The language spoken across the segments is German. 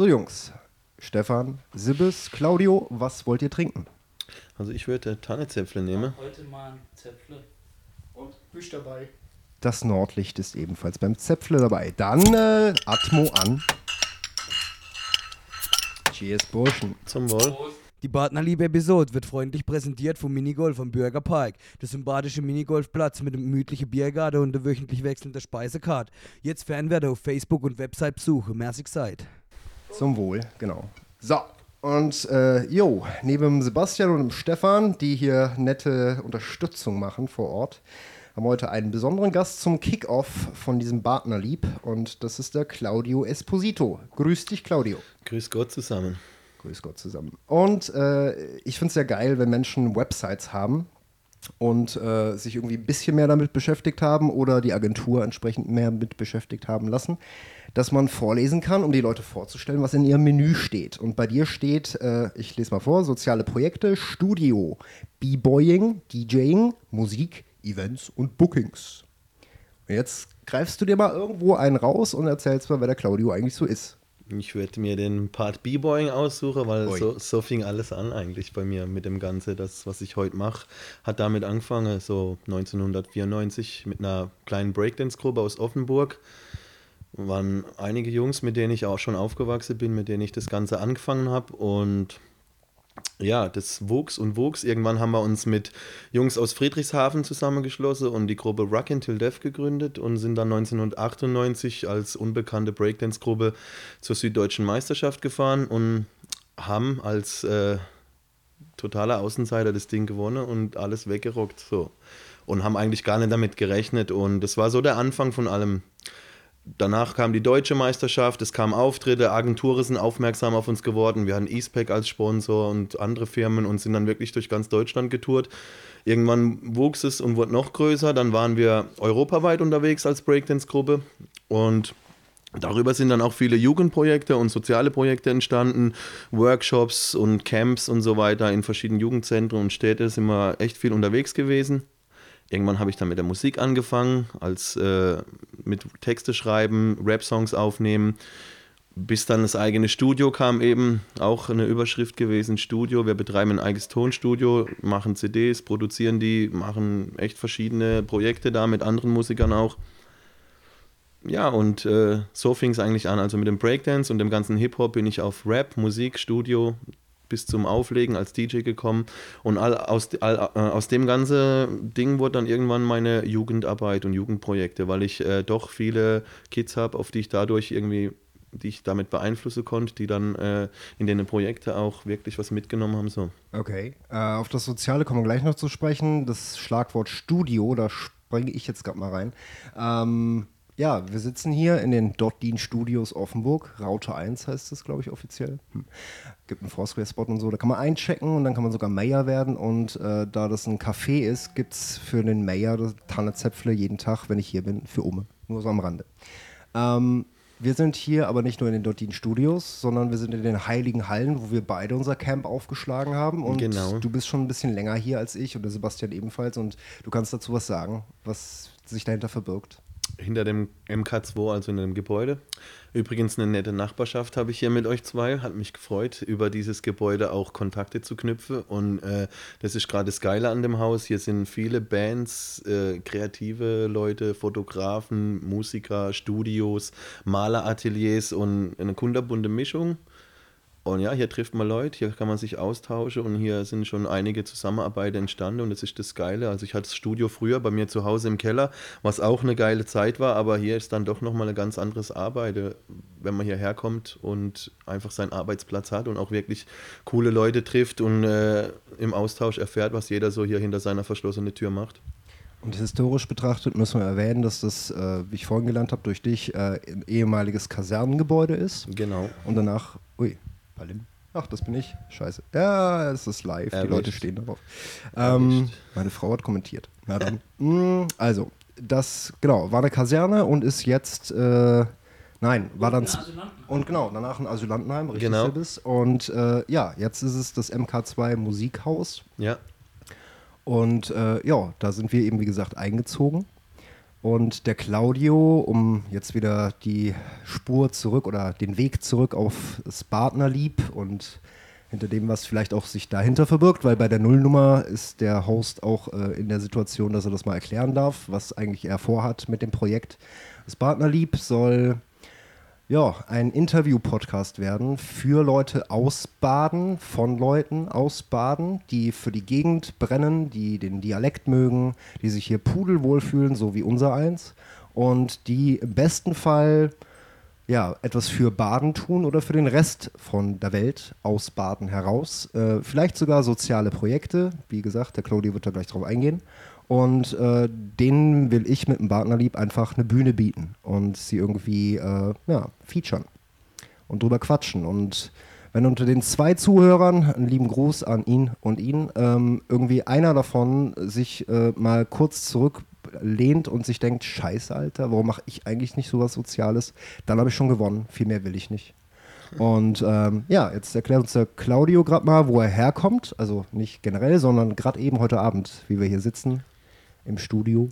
So, Jungs. Stefan, Sibbes, Claudio, was wollt ihr trinken? Also ich würde Tannezäpfle nehmen. Heute mal ein Zäpfle. Und Büsch dabei. Das Nordlicht ist ebenfalls beim Zäpfle dabei. Dann äh, Atmo an. Cheers, Burschen. Zum Wohl. Die Partnerliebe Episode wird freundlich präsentiert vom Minigolf am Bürgerpark. Der sympathische Minigolfplatz mit dem gemütlichen Biergarten und der wöchentlich wechselnden Speisekarte. Jetzt Fernwerte auf Facebook und Website besuchen. Merci seid. Zum Wohl, genau. So, und äh, jo, neben Sebastian und dem Stefan, die hier nette Unterstützung machen vor Ort, haben wir heute einen besonderen Gast zum Kickoff von diesem Partnerlieb und das ist der Claudio Esposito. Grüß dich, Claudio. Grüß Gott zusammen. Grüß Gott zusammen. Und äh, ich finde es sehr geil, wenn Menschen Websites haben und äh, sich irgendwie ein bisschen mehr damit beschäftigt haben oder die Agentur entsprechend mehr mit beschäftigt haben lassen, dass man vorlesen kann, um die Leute vorzustellen, was in ihrem Menü steht. Und bei dir steht, äh, ich lese mal vor, soziale Projekte, Studio, B-Boying, DJing, Musik, Events und Bookings. Und jetzt greifst du dir mal irgendwo einen raus und erzählst mal, wer der Claudio eigentlich so ist. Ich werde mir den Part B-Boying aussuchen, weil so, so fing alles an eigentlich bei mir mit dem Ganze. Das, was ich heute mache, hat damit angefangen, so 1994 mit einer kleinen Breakdance-Gruppe aus Offenburg. Waren einige Jungs, mit denen ich auch schon aufgewachsen bin, mit denen ich das Ganze angefangen habe und ja, das wuchs und wuchs. Irgendwann haben wir uns mit Jungs aus Friedrichshafen zusammengeschlossen und die Gruppe Rock Until Death gegründet und sind dann 1998 als unbekannte Breakdance-Gruppe zur Süddeutschen Meisterschaft gefahren und haben als äh, totaler Außenseiter das Ding gewonnen und alles weggerockt. So. Und haben eigentlich gar nicht damit gerechnet. Und das war so der Anfang von allem. Danach kam die deutsche Meisterschaft, es kamen Auftritte, Agenturen sind aufmerksam auf uns geworden. Wir hatten Eastpack als Sponsor und andere Firmen und sind dann wirklich durch ganz Deutschland getourt. Irgendwann wuchs es und wurde noch größer. Dann waren wir europaweit unterwegs als Breakdance-Gruppe und Darüber sind dann auch viele Jugendprojekte und soziale Projekte entstanden, Workshops und Camps und so weiter in verschiedenen Jugendzentren und Städten sind wir echt viel unterwegs gewesen. Irgendwann habe ich dann mit der Musik angefangen, als äh, mit Texte schreiben, Rap-Songs aufnehmen, bis dann das eigene Studio kam eben, auch eine Überschrift gewesen, Studio. Wir betreiben ein eigenes Tonstudio, machen CDs, produzieren die, machen echt verschiedene Projekte da mit anderen Musikern auch. Ja, und äh, so fing es eigentlich an. Also mit dem Breakdance und dem ganzen Hip-Hop bin ich auf Rap, Musik, Studio bis zum Auflegen als DJ gekommen. Und all, aus, all, äh, aus dem ganzen Ding wurde dann irgendwann meine Jugendarbeit und Jugendprojekte, weil ich äh, doch viele Kids habe, auf die ich dadurch irgendwie, die ich damit beeinflussen konnte, die dann äh, in den Projekten auch wirklich was mitgenommen haben. So. Okay. Äh, auf das Soziale kommen wir gleich noch zu sprechen. Das Schlagwort Studio, da springe ich jetzt gerade mal rein. Ähm, ja, wir sitzen hier in den Dotdien Studios Offenburg. Raute 1 heißt das, glaube ich, offiziell. Hm. Gibt einen Foursquare-Spot und so. Da kann man einchecken und dann kann man sogar Mayor werden. Und äh, da das ein Café ist, gibt es für den Mayor Tannezäpfle jeden Tag, wenn ich hier bin, für Umme. Nur so am Rande. Ähm, wir sind hier aber nicht nur in den Dottin Studios, sondern wir sind in den Heiligen Hallen, wo wir beide unser Camp aufgeschlagen haben. Und Genau. du bist schon ein bisschen länger hier als ich und der Sebastian ebenfalls. Und du kannst dazu was sagen, was sich dahinter verbirgt. Hinter dem MK2, also in dem Gebäude. Übrigens eine nette Nachbarschaft habe ich hier mit euch zwei. Hat mich gefreut, über dieses Gebäude auch Kontakte zu knüpfen. Und äh, das ist gerade das Geile an dem Haus. Hier sind viele Bands, äh, kreative Leute, Fotografen, Musiker, Studios, Malerateliers und eine kunderbunte Mischung. Und ja, hier trifft man Leute, hier kann man sich austauschen und hier sind schon einige Zusammenarbeiten entstanden und das ist das Geile. Also ich hatte das Studio früher bei mir zu Hause im Keller, was auch eine geile Zeit war, aber hier ist dann doch nochmal ein ganz anderes Arbeiten, wenn man hierher kommt und einfach seinen Arbeitsplatz hat und auch wirklich coole Leute trifft und äh, im Austausch erfährt, was jeder so hier hinter seiner verschlossenen Tür macht. Und historisch betrachtet müssen wir erwähnen, dass das, äh, wie ich vorhin gelernt habe, durch dich äh, ein ehemaliges Kasernengebäude ist. Genau. Und danach, ui, Palim. Ach, das bin ich. Scheiße. Ja, es ist live. Die Erwischt. Leute stehen darauf. Ähm, meine Frau hat kommentiert. Na dann. Mm, also, das, genau, war eine Kaserne und ist jetzt, äh, nein, war dann. Ein Asylantenheim. Und genau, danach ein Asylantenheim, richtig Genau. Sibbes. Und äh, ja, jetzt ist es das MK2 Musikhaus. Ja. Und äh, ja, da sind wir eben, wie gesagt, eingezogen. Und der Claudio, um jetzt wieder die Spur zurück oder den Weg zurück auf das Partnerlieb und hinter dem, was vielleicht auch sich dahinter verbirgt, weil bei der Nullnummer ist der Host auch äh, in der Situation, dass er das mal erklären darf, was eigentlich er vorhat mit dem Projekt. Das Partnerlieb soll ja, ein Interview-Podcast werden für Leute aus Baden, von Leuten aus Baden, die für die Gegend brennen, die den Dialekt mögen, die sich hier pudelwohl fühlen, so wie unser eins, und die im besten Fall ja, etwas für Baden tun oder für den Rest von der Welt aus Baden heraus. Äh, vielleicht sogar soziale Projekte. Wie gesagt, der Claudio wird da gleich drauf eingehen. Und äh, denen will ich mit dem Partnerlieb einfach eine Bühne bieten und sie irgendwie äh, ja, featuren und drüber quatschen. Und wenn unter den zwei Zuhörern, einen lieben Gruß an ihn und ihn, ähm, irgendwie einer davon sich äh, mal kurz zurücklehnt und sich denkt, scheiße, Alter, warum mache ich eigentlich nicht sowas Soziales? Dann habe ich schon gewonnen. Viel mehr will ich nicht. Und ähm, ja, jetzt erklärt uns der Claudio gerade mal, wo er herkommt. Also nicht generell, sondern gerade eben heute Abend, wie wir hier sitzen im Studio?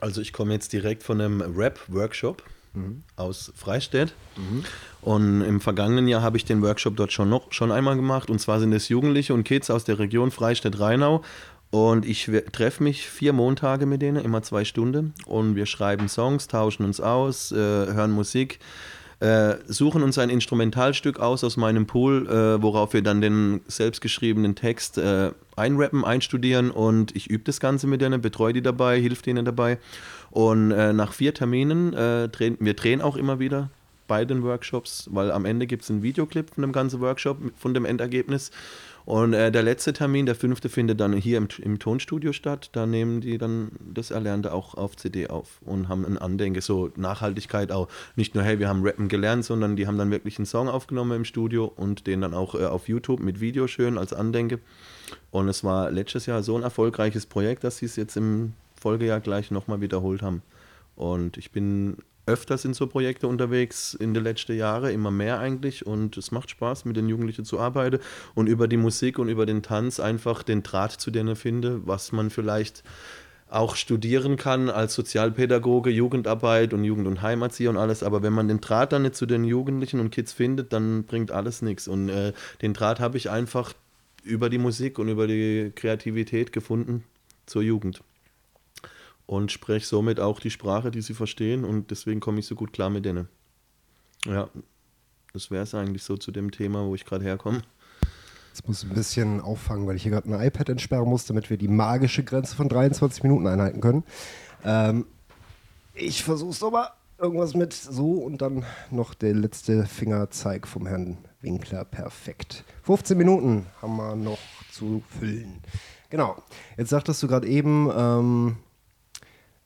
Also ich komme jetzt direkt von einem Rap-Workshop mhm. aus Freistädt. Mhm. Und im vergangenen Jahr habe ich den Workshop dort schon noch schon einmal gemacht. Und zwar sind es Jugendliche und Kids aus der Region Freistädt-Rheinau. Und ich treffe mich vier Montage mit denen, immer zwei Stunden. Und wir schreiben Songs, tauschen uns aus, äh, hören Musik äh, suchen uns ein Instrumentalstück aus aus meinem Pool, äh, worauf wir dann den selbstgeschriebenen Text äh, einrappen, einstudieren und ich übe das Ganze mit denen, betreue die dabei, hilf denen dabei. Und äh, nach vier Terminen, äh, drehen, wir drehen auch immer wieder bei den Workshops, weil am Ende gibt es einen Videoclip von dem ganzen Workshop, von dem Endergebnis. Und äh, der letzte Termin, der fünfte, findet dann hier im, im, Tonstudio statt. Da nehmen die dann das Erlernte auch auf CD auf und haben ein Andenken, so Nachhaltigkeit auch. Nicht nur, hey, wir haben Rappen gelernt, sondern die haben dann wirklich einen Song aufgenommen im Studio und den dann auch äh, auf YouTube mit Video schön als Andenke. Und es war letztes Jahr so ein erfolgreiches Projekt, dass sie es jetzt im Folgejahr gleich nochmal wiederholt haben. Und ich bin öfters in so Projekte unterwegs in den letzten Jahren, immer mehr eigentlich. Und es macht Spaß, mit den Jugendlichen zu arbeiten und über die Musik und über den Tanz einfach den Draht zu denen finde, was man vielleicht auch studieren kann als Sozialpädagoge, Jugendarbeit und Jugend- und Heimatzieher und alles. Aber wenn man den Draht dann nicht zu den Jugendlichen und Kids findet, dann bringt alles nichts. Und äh, den Draht habe ich einfach über die Musik und über die Kreativität gefunden zur Jugend und spreche somit auch die Sprache, die sie verstehen und deswegen komme ich so gut klar mit denen. Ja, das wäre es eigentlich so zu dem Thema, wo ich gerade herkomme. Jetzt muss ich ein bisschen auffangen, weil ich hier gerade ein iPad entsperren muss, damit wir die magische Grenze von 23 Minuten einhalten können. Ähm, ich versuche es aber irgendwas mit so und dann noch der letzte Fingerzeig vom Herrn Winkler. Perfekt. 15 Minuten haben wir noch zu füllen. Genau. Jetzt sagtest du gerade eben, ähm,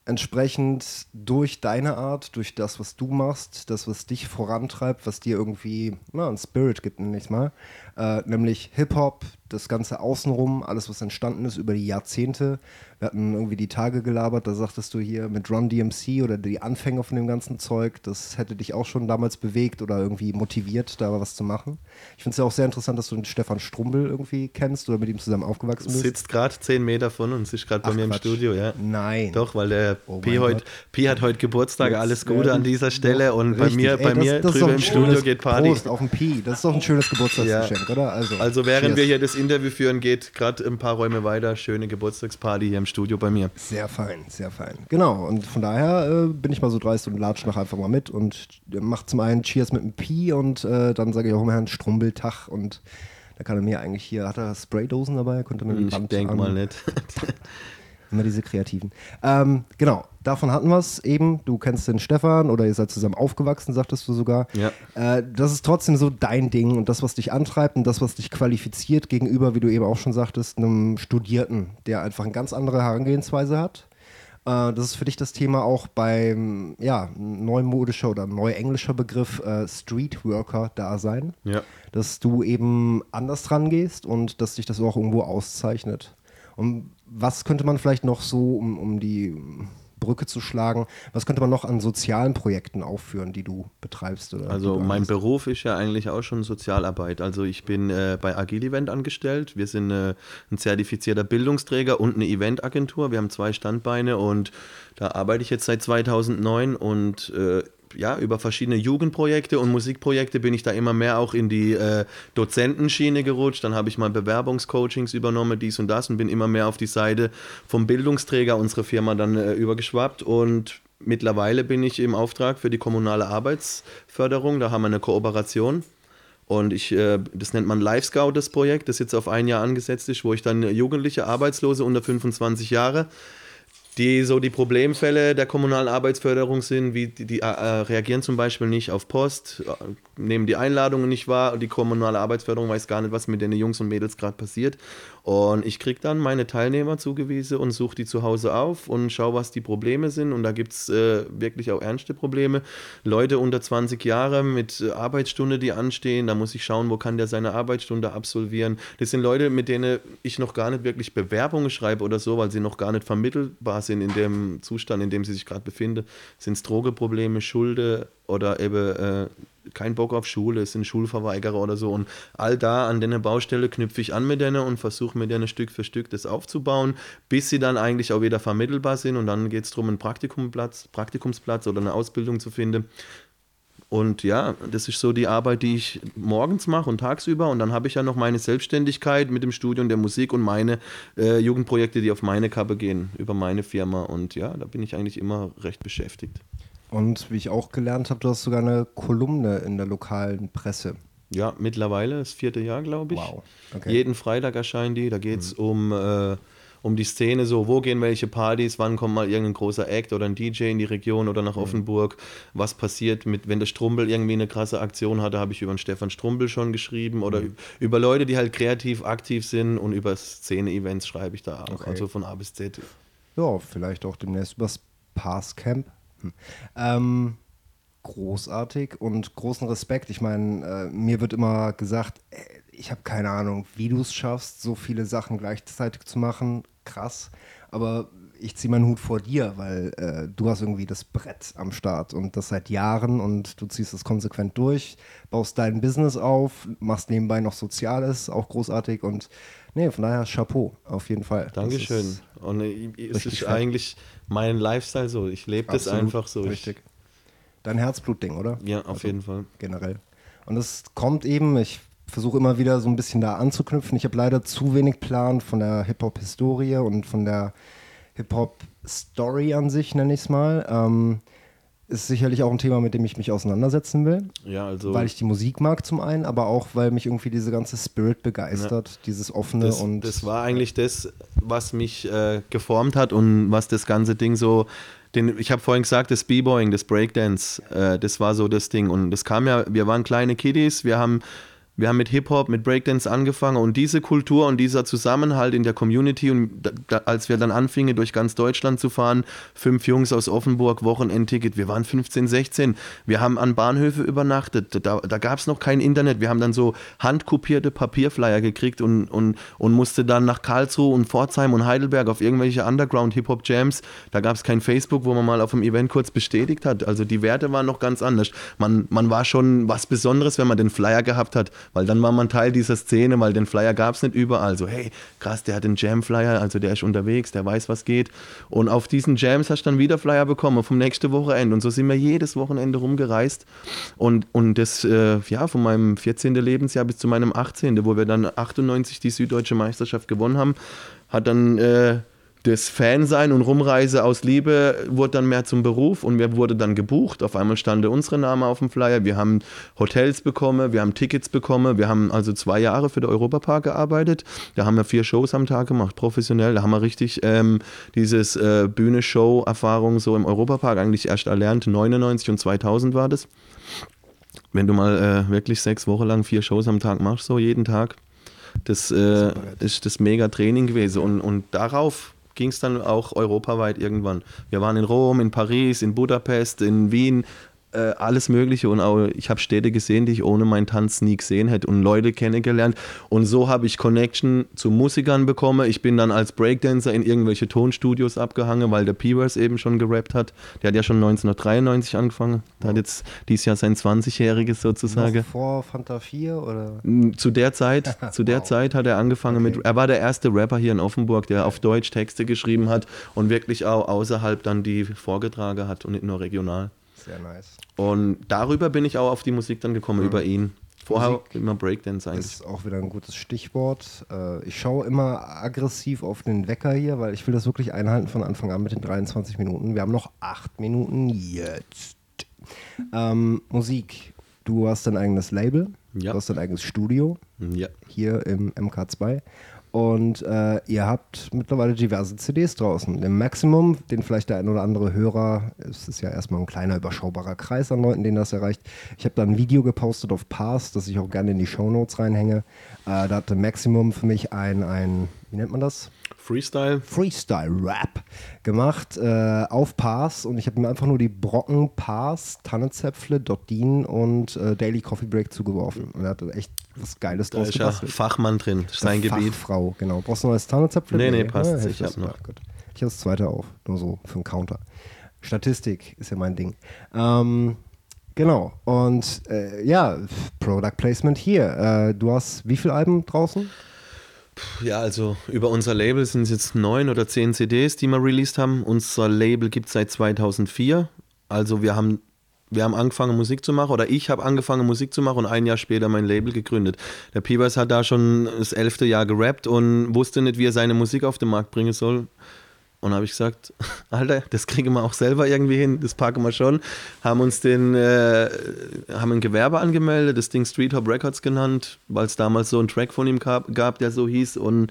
entsprechend durch deine Art, durch das, was du machst, das, was dich vorantreibt, was dir irgendwie na, einen Spirit gibt, nenne ich mal, äh, nämlich Hip-Hop, das Ganze außenrum, alles, was entstanden ist über die Jahrzehnte. Wir hatten irgendwie die Tage gelabert, da sagtest du hier mit Run DMC oder die Anfänge von dem ganzen Zeug, das hätte dich auch schon damals bewegt oder irgendwie motiviert, da was zu machen. Ich finde es ja auch sehr interessant, dass du den Stefan Strumbel irgendwie kennst oder mit ihm zusammen aufgewachsen bist. Sitzt gerade zehn Meter von uns, ist gerade bei mir Quatsch. im Studio, ja. Nein. Doch, weil der oh Pi, heut, Pi hat heute Geburtstag, Jetzt alles Gute an dieser Stelle und bei mir, Ey, bei das, mir das drüber im Studio geht Party. Prost auf den Pi, das ist doch ein schönes Geburtstagsgeschenk, ja. oder? Also, also während Cheers. wir hier das Interview führen, geht gerade ein paar Räume weiter. Schöne Geburtstagsparty hier im Studio bei mir. Sehr fein, sehr fein. Genau, und von daher äh, bin ich mal so dreist und latsch noch einfach mal mit und mache zum einen Cheers mit dem Pi und äh, dann sage ich auch immer Herrn Strumbeltag und da kann er mir eigentlich hier, hat er Spraydosen dabei? Könnte man die Ich denke mal nicht. Immer diese Kreativen. Ähm, genau, davon hatten wir es eben. Du kennst den Stefan oder ihr seid zusammen aufgewachsen, sagtest du sogar. Ja. Äh, das ist trotzdem so dein Ding und das, was dich antreibt und das, was dich qualifiziert gegenüber, wie du eben auch schon sagtest, einem Studierten, der einfach eine ganz andere Herangehensweise hat. Äh, das ist für dich das Thema auch beim ja, neumodischer oder neuenglischer Begriff äh, Streetworker-Dasein. Ja. Dass du eben anders dran gehst und dass dich das auch irgendwo auszeichnet. Und was könnte man vielleicht noch so, um, um die Brücke zu schlagen. Was könnte man noch an sozialen Projekten aufführen, die du betreibst? Also du mein hast? Beruf ist ja eigentlich auch schon Sozialarbeit. Also ich bin äh, bei Agile Event angestellt. Wir sind äh, ein zertifizierter Bildungsträger und eine Eventagentur. Wir haben zwei Standbeine und da arbeite ich jetzt seit 2009 und äh, ja, über verschiedene Jugendprojekte und Musikprojekte bin ich da immer mehr auch in die äh, Dozentenschiene gerutscht. Dann habe ich mal Bewerbungscoachings übernommen, dies und das und bin immer mehr auf die Seite vom Bildungsträger unserer Firma dann äh, übergeschwappt und mittlerweile bin ich im Auftrag für die kommunale Arbeitsförderung. Da haben wir eine Kooperation. Und ich, äh, das nennt man Live Scout, das Projekt, das jetzt auf ein Jahr angesetzt ist, wo ich dann Jugendliche, Arbeitslose unter 25 Jahre die so die Problemfälle der kommunalen Arbeitsförderung sind, wie die, die äh, reagieren zum Beispiel nicht auf Post, äh, nehmen die Einladungen nicht wahr, und die kommunale Arbeitsförderung weiß gar nicht, was mit den Jungs und Mädels gerade passiert. Und ich kriege dann meine Teilnehmer zugewiesen und suche die zu Hause auf und schaue, was die Probleme sind. Und da gibt es äh, wirklich auch ernste Probleme. Leute unter 20 Jahre mit äh, Arbeitsstunde, die anstehen, da muss ich schauen, wo kann der seine Arbeitsstunde absolvieren. Das sind Leute, mit denen ich noch gar nicht wirklich Bewerbungen schreibe oder so, weil sie noch gar nicht vermittelbar sind in dem Zustand, in dem sie sich gerade befinden. Sind es Drogeprobleme, Schulde oder eben äh, kein Bock auf Schule, es sind Schulverweigerer oder so. Und all da an der Baustelle knüpfe ich an mit denen und versuche mit denen Stück für Stück das aufzubauen, bis sie dann eigentlich auch wieder vermittelbar sind. Und dann geht es darum, einen Praktikumsplatz, Praktikumsplatz oder eine Ausbildung zu finden. Und ja, das ist so die Arbeit, die ich morgens mache und tagsüber. Und dann habe ich ja noch meine Selbstständigkeit mit dem Studium der Musik und meine äh, Jugendprojekte, die auf meine Kappe gehen, über meine Firma. Und ja, da bin ich eigentlich immer recht beschäftigt. Und wie ich auch gelernt habe, du hast sogar eine Kolumne in der lokalen Presse. Ja, mittlerweile, das vierte Jahr, glaube ich. Wow, okay. Jeden Freitag erscheinen die. Da geht es um, äh, um die Szene, so wo gehen welche Partys, wann kommt mal irgendein großer Act oder ein DJ in die Region oder nach Offenburg. Was passiert mit, wenn der Strumbel irgendwie eine krasse Aktion hatte, habe ich über den Stefan Strumbel schon geschrieben. Oder über Leute, die halt kreativ aktiv sind und über Szene-Events schreibe ich da auch. Okay. Also von A bis Z. Ja, vielleicht auch demnächst übers Passcamp. Hm. Ähm, großartig und großen Respekt. Ich meine, äh, mir wird immer gesagt, ich habe keine Ahnung, wie du es schaffst, so viele Sachen gleichzeitig zu machen. Krass. Aber ich ziehe meinen Hut vor dir, weil äh, du hast irgendwie das Brett am Start und das seit Jahren und du ziehst das konsequent durch, baust dein Business auf, machst nebenbei noch Soziales, auch großartig und nee, von daher Chapeau, auf jeden Fall. Dankeschön. Und äh, es ist eigentlich mein Lifestyle so. Ich lebe das einfach so. Ich, Richtig. Dein Herzblutding, oder? ja, auf Also jeden Fall. generell. Und es kommt eben, ich versuche immer wieder so ein bisschen da anzuknüpfen. Ich habe leider zu wenig Plan von der Hip-Hop-Historie und von der Hip-Hop-Story an sich, nenne ich es mal. Ähm, ist sicherlich auch ein Thema, mit dem ich mich auseinandersetzen will, Ja, also. weil ich die Musik mag zum einen, aber auch, weil mich irgendwie diese ganze Spirit begeistert, dieses offene das, und das war eigentlich das, was mich äh, geformt hat und was das ganze Ding so. Den, ich habe vorhin gesagt, das B-Boying, das Breakdance, äh, das war so das Ding. Und das kam ja, wir waren kleine Kiddies, wir haben, wir haben mit Hip-Hop, mit Breakdance angefangen und diese Kultur und dieser Zusammenhalt in der Community und da, als wir dann anfingen, durch ganz Deutschland zu fahren, fünf Jungs aus Offenburg, Wochenendticket, wir waren 15, 16, wir haben an Bahnhöfe übernachtet, da, da gab es noch kein Internet, wir haben dann so handkopierte Papierflyer gekriegt und, und, und musste dann nach Karlsruhe und Pforzheim und Heidelberg auf irgendwelche Underground-Hip-Hop-Jams, da gab es kein Facebook, wo man mal auf dem Event kurz bestätigt hat, also die Werte waren noch ganz anders. Man, man war schon was Besonderes, wenn man den Flyer gehabt hat, weil dann war man Teil dieser Szene, weil den Flyer gab es nicht überall. So, hey, krass, der hat den Jam-Flyer, also der ist unterwegs, der weiß, was geht. Und auf diesen Jams hast du dann wieder Flyer bekommen vom nächsten Wochenende. Und so sind wir jedes Wochenende rumgereist. Und, und das, äh, ja, von meinem 14. Lebensjahr bis zu meinem 18., wo wir dann 98 die Süddeutsche Meisterschaft gewonnen haben, hat dann äh, das Fansein und Rumreise aus Liebe wurde dann mehr zum Beruf und mir wurde dann gebucht. Auf einmal stand unsere Name auf dem Flyer. Wir haben Hotels bekommen, wir haben Tickets bekommen. Wir haben also zwei Jahre für den Europapark gearbeitet. Da haben wir vier Shows am Tag gemacht, professionell. Da haben wir richtig ähm, dieses äh, Bühne-Show-Erfahrung so im Europapark eigentlich erst erlernt. 99 und 2000 war das. Wenn du mal äh, wirklich sechs Wochen lang vier Shows am Tag machst, so jeden Tag, das äh, ist das mega Training gewesen. Und, und darauf ging es dann auch europaweit irgendwann. Wir waren in Rom, in Paris, in Budapest, in Wien, äh, alles Mögliche und auch ich habe Städte gesehen, die ich ohne meinen Tanz nie gesehen hätte und Leute kennengelernt und so habe ich Connection zu Musikern bekommen. Ich bin dann als Breakdancer in irgendwelche Tonstudios abgehangen, weil der P-Verse eben schon gerappt hat. Der hat ja schon 1993 angefangen. Der hat jetzt dieses Jahr sein 20-jähriges sozusagen. Noch vor Fanta 4 oder? Zu der Zeit, zu der Wow. Zeit hat er angefangen Okay. mit, er war der erste Rapper hier in Offenburg, der auf Deutsch Texte geschrieben hat und wirklich auch außerhalb dann die vorgetragen hat und nicht nur regional. Sehr nice. Und darüber bin ich auch auf die Musik dann gekommen, über ihn. Vorher Musik immer Breakdance eigentlich. Ist auch wieder ein gutes Stichwort. Äh, ich schaue immer aggressiv auf den Wecker hier, weil ich will das wirklich einhalten von Anfang an mit den 23 Minuten. Wir haben noch acht Minuten jetzt. Ähm, Musik. Du hast dein eigenes Label, Ja. du hast dein eigenes Studio Ja. hier im MK2. Und äh, ihr habt mittlerweile diverse CDs draußen. Den Maximum, den vielleicht der ein oder andere Hörer, es ist ja erstmal ein kleiner überschaubarer Kreis an Leuten, denen das erreicht. Ich habe da ein Video gepostet auf Pass, das ich auch gerne in die Shownotes reinhänge. Äh, da hatte Maximum für mich ein, ein, wie nennt man das? Freestyle. Freestyle-Rap gemacht äh, auf Pass und ich habe mir einfach nur die Brocken Pass, Tannenzäpfle, Dottin und äh, Daily Coffee Break zugeworfen. Und er hatte echt was Geiles Da draus ist ja. Fachmann drin. Sein Gebiet. Fachfrau, genau. Brauchst du noch das Tannenzäpfle? Nee, nee, passt. Hätte Ich das- hab noch. ah, gut. Ich habe das zweite auf, nur so für einen Counter. Statistik ist ja mein Ding. Ähm, genau. Und äh, ja, Product Placement hier. Äh, du hast wie viele Alben draußen? Ja, also über unser Label sind es jetzt neun oder zehn CDs, die wir released haben. Unser Label gibt es seit 2004. Also wir haben, wir haben angefangen Musik zu machen oder ich habe angefangen Musik zu machen und ein Jahr später mein Label gegründet. Der Peebles hat da schon das elfte Jahr gerappt und wusste nicht, wie er seine Musik auf den Markt bringen soll. Und habe ich gesagt, Alter, das kriegen wir auch selber irgendwie hin, das packen wir schon. Haben uns den, äh, haben ein Gewerbe angemeldet, das Ding Street Hop Records genannt, weil es damals so einen Track von ihm gab, gab, der so hieß. Und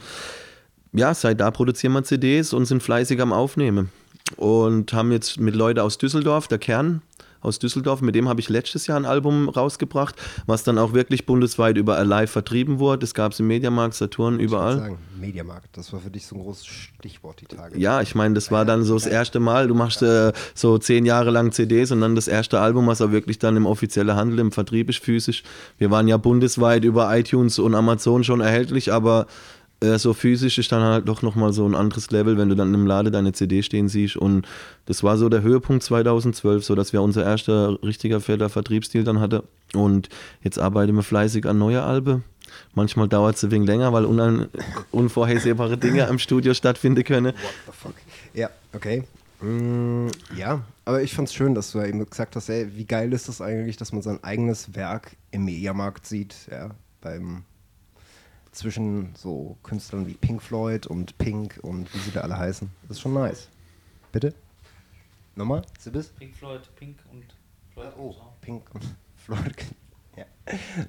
ja, seit da produzieren wir CDs und sind fleißig am Aufnehmen. Und haben jetzt mit Leuten aus Düsseldorf, der Kern aus Düsseldorf, mit dem habe ich letztes Jahr ein Album rausgebracht, was dann auch wirklich bundesweit über Alive vertrieben wurde. Das gab es im Mediamarkt, Saturn, Ich überall. würd sagen, Mediamarkt, das war für dich so ein großes Stichwort die Tage. Ja, ich meine, das war dann so das erste Mal. Du machst äh, so zehn Jahre lang CDs und dann das erste Album, was auch wirklich dann im offiziellen Handel, im Vertrieb ist, physisch. Wir waren ja bundesweit über iTunes und Amazon schon erhältlich, aber äh, so physisch ist dann halt doch nochmal so ein anderes Level, wenn du dann im Laden deine CD stehen siehst. Und das war so der Höhepunkt 2012, so dass wir unser erster richtiger fetter Vertriebsstil dann hatte. Und jetzt arbeiten wir fleißig an neue Alben. Manchmal dauert es ein wenig länger, weil unan unvorhersehbare Dinge im Studio stattfinden können. What the fuck? Ja, okay. Mm, ja, aber ich fand's schön, dass du ja eben gesagt hast, ey, wie geil ist das eigentlich, dass man sein eigenes Werk im Mediamarkt sieht, ja, beim zwischen so Künstlern wie Pink Floyd und Pink und wie sie da alle heißen. Das ist schon nice. Bitte? Nochmal? Sibis? Pink Floyd, Pink und Floyd. Oh, Pink und Floyd. Ja.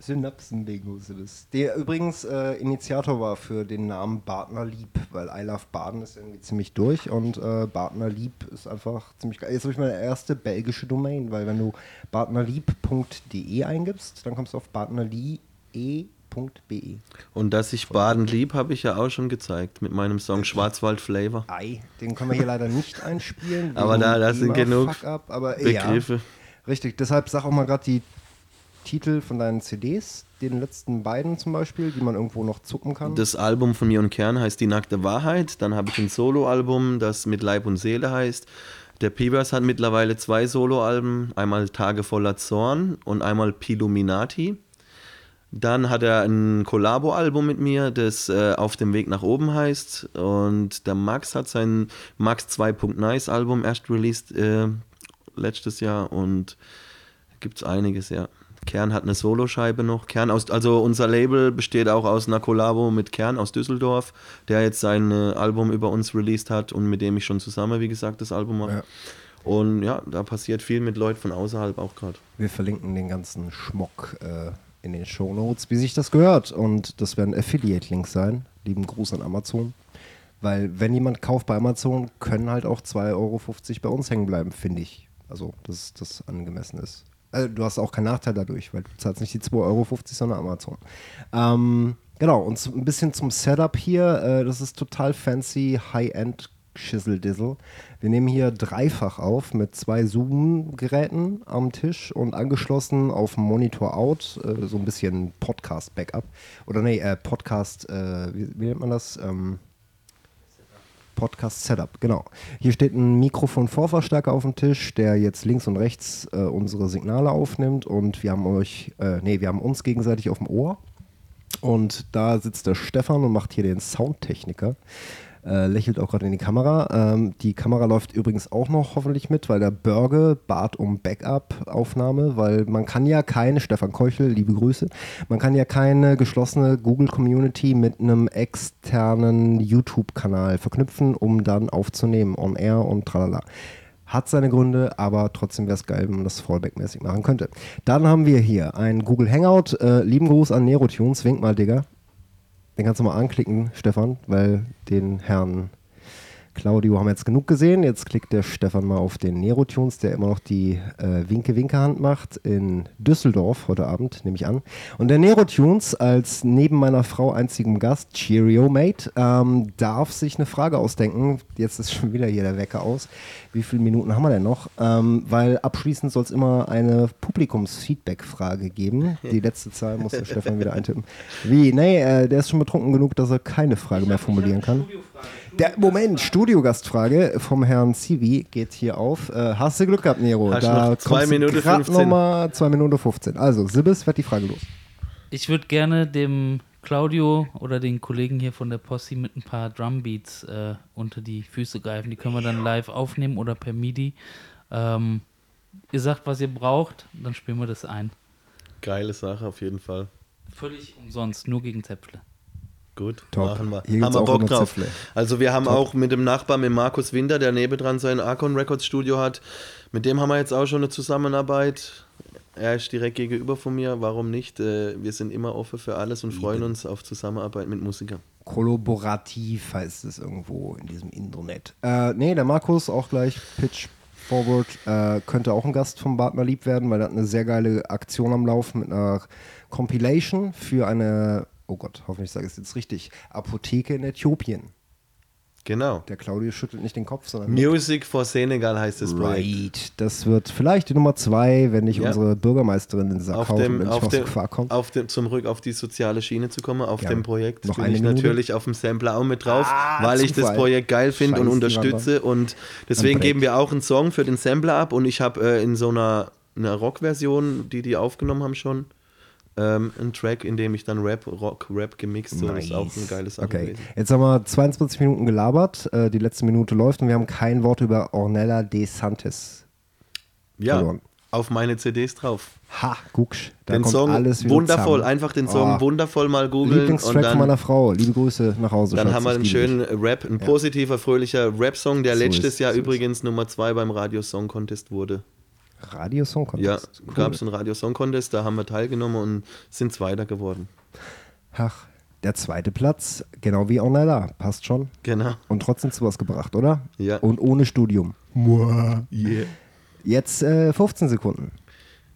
Synapsen-Bingo, Sibis. Der übrigens äh, Initiator war für den Namen Bartner Lieb, weil I Love Baden ist irgendwie ziemlich durch und äh, Bartner Lieb ist einfach ziemlich geil. Jetzt habe ich meine erste belgische Domain, weil wenn du bartnerlieb.de eingibst, dann kommst du auf bartnerlie.be. Und dass ich Baden lieb, habe ich ja auch schon gezeigt mit meinem Song Schwarzwald Flavor. Ei, den können wir hier leider nicht einspielen. Aber da- da sind genug aber, Begriffe. Ja, richtig, deshalb sag auch mal gerade die Titel von deinen CDs, den letzten beiden zum Beispiel, die man irgendwo noch zucken kann. Das Album von mir und Kern heißt Die nackte Wahrheit. Dann habe ich ein Soloalbum, das mit Leib und Seele heißt. Der Peavers hat mittlerweile zwei Soloalben, einmal Tage voller Zorn und einmal Piluminati. Dann hat er ein Collabo-Album mit mir, das äh, Auf dem Weg nach oben heißt. Und der Max hat sein Max 2.nice Album erst released äh, letztes Jahr und gibt es einiges, ja. Kern hat eine Soloscheibe noch. Kern aus, also unser Label besteht auch aus einer Kollabo mit Kern aus Düsseldorf, der jetzt sein äh, Album über uns released hat und mit dem ich schon zusammen, wie gesagt, das Album mache. Ja. Und ja, da passiert viel mit Leuten von außerhalb auch gerade. Wir verlinken den ganzen Schmock äh, in den Shownotes, wie sich das gehört. Und das werden Affiliate-Links sein. Lieben Gruß an Amazon. Weil, wenn jemand kauft bei Amazon, können halt auch 2,50 Euro bei uns hängen bleiben, finde ich. Also, dass das angemessen ist. Also, du hast auch keinen Nachteil dadurch, weil du zahlst nicht die 2,50 Euro, sondern Amazon. Ähm, genau, und ein bisschen zum Setup hier. Äh, das ist total fancy, High-End Schissel-Dissel. Wir nehmen hier dreifach auf mit zwei Zoom-Geräten am Tisch und angeschlossen auf Monitor out, äh, so ein bisschen Podcast-Backup. Oder nee, äh, Podcast, äh, wie, wie nennt man das? Ähm, Podcast Setup, genau. Hier steht ein Mikrofon-Vorverstärker auf dem Tisch, der jetzt links und rechts äh, unsere Signale aufnimmt und wir haben euch, äh, nee, wir haben uns gegenseitig auf dem Ohr. Und da sitzt der Stefan und macht hier den Soundtechniker. Äh, lächelt auch gerade in die Kamera. Ähm, die Kamera läuft übrigens auch noch hoffentlich mit, weil der Börge bat um Backup-Aufnahme, weil man kann ja keine, Stefan Keuchel, liebe Grüße, man kann ja keine geschlossene Google-Community mit einem externen YouTube-Kanal verknüpfen, um dann aufzunehmen, on air und tralala. Hat seine Gründe, aber trotzdem wäre es geil, wenn man das Fallback-mäßig machen könnte. Dann haben wir hier ein Google Hangout. Äh, lieben Gruß an Nerotunes. Wink mal, Digga. Den kannst du mal anklicken, Stefan, weil den Herrn Claudio haben wir jetzt genug gesehen. Jetzt klickt der Stefan mal auf den Nerotunes, der immer noch die äh, Winke-Winke-Hand macht in Düsseldorf heute Abend, nehme ich an. Und der Nerotunes als neben meiner Frau einzigem Gast, Cheerio Mate, ähm, darf sich eine Frage ausdenken. Jetzt ist schon wieder hier der Wecker aus. Wie viele Minuten haben wir denn noch? Ähm, weil abschließend soll es immer eine Publikums-Feedback-Frage geben. Die letzte Zahl muss der Stefan wieder eintippen. Wie? Nee, äh, der ist schon betrunken genug, dass er keine Frage mehr formulieren kann. Der Moment, Studiogastfrage vom Herrn Civi geht hier auf. Äh, hast du Glück gehabt, Nero? Hast noch zwei Minuten 15. Nochmal 2 Minuten 15. Also, Sibbes, wird die Frage los. Ich würde gerne dem Claudio oder den Kollegen hier von der Posse mit ein paar Drumbeats äh, unter die Füße greifen. Die können wir dann live aufnehmen oder per MIDI. Ähm, ihr sagt, was ihr braucht, dann spielen wir das ein. Geile Sache auf jeden Fall. Völlig umsonst, nur gegen Zäpfle. Gut, Top. machen wir. Hier haben wir Bock drauf. Zäpfle. Also wir haben Top. auch mit dem Nachbarn, mit Markus Winter, der nebendran sein Arcon Records Studio hat, mit dem haben wir jetzt auch schon eine Zusammenarbeit. Er ist direkt gegenüber von mir, warum nicht? Äh, Wir sind immer offen für alles und freuen uns auf Zusammenarbeit mit Musikern. Kollaborativ heißt es irgendwo in diesem Internet. Äh, nee, der Markus auch gleich Pitch Forward äh, könnte auch ein Gast vom Partner lieb werden, weil er hat eine sehr geile Aktion am Laufen mit einer Compilation für eine, oh Gott, hoffentlich sage ich es jetzt richtig, Apotheke in Äthiopien. Genau. Der Claudio schüttelt nicht den Kopf, sondern Music for Senegal heißt das Projekt. Right. Das wird vielleicht die Nummer zwei, wenn nicht Ja. unsere Bürgermeisterin in den Sack Auf haut dem, wenn auf dem, kommt. auf dem, zum Rück auf die soziale Schiene zu kommen, auf Gerne. dem Projekt Noch bin ich Minute? natürlich auf dem Sampler auch mit drauf, Ah, weil ich das Zufall. Projekt geil finde und unterstütze und deswegen geben wir auch einen Song für den Sampler ab und ich habe äh, in so einer, einer Rock-Version, die die aufgenommen haben schon, ähm, einen Track, in dem ich dann Rap, Rock, Rap gemixt, so das ist auch eine geile Sache Okay, jetzt haben wir 22 Minuten gelabert, äh, die letzte Minute läuft und wir haben kein Wort über Ornella de Santis Ja, verloren. auf meine CDs drauf. Ha, gucksch, da den Song wundervoll, zusammen. einfach den Song Oh, wundervoll mal googeln und Lieblingstrack dann von meiner Frau, liebe Grüße nach Hause. Dann Schatz, haben wir einen schönen. Rap, ein positiver, fröhlicher Rap-Song, der So letztes ist- Jahr so ist. übrigens Nummer zwei beim Radio Song Contest wurde. Radio Song Ja, Contest. cool. gab es einen Radio Song Contest, da haben wir teilgenommen und sind Zweiter geworden. Ach, der zweite Platz, genau wie Ornella, passt schon. Genau. Und trotzdem zu was gebracht, oder? Ja. Und ohne Studium. Yeah. Jetzt äh, 15 Sekunden.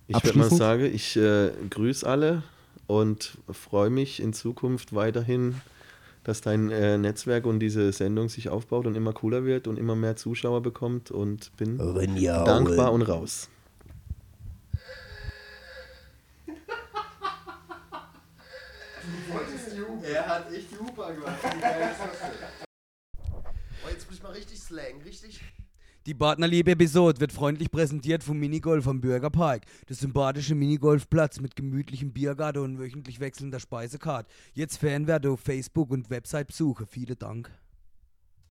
Ich würde mal sagen, ich äh, grüße alle und freue mich in Zukunft weiterhin, dass dein äh, Netzwerk und diese Sendung sich aufbaut und immer cooler wird und immer mehr Zuschauer bekommt und bin dankbar und raus. Er hat echt die Hupe gemacht. Wie geil ist das denn? Oh, jetzt muss ich mal richtig slang, richtig. Die Partnerliebe Episode wird freundlich präsentiert vom Minigolf am Bürgerpark. Der sympathische Minigolfplatz mit gemütlichem Biergarten und wöchentlich wechselnder Speisekarte. Jetzt Fanwerte auf Facebook und Website besuchen. Vielen Dank.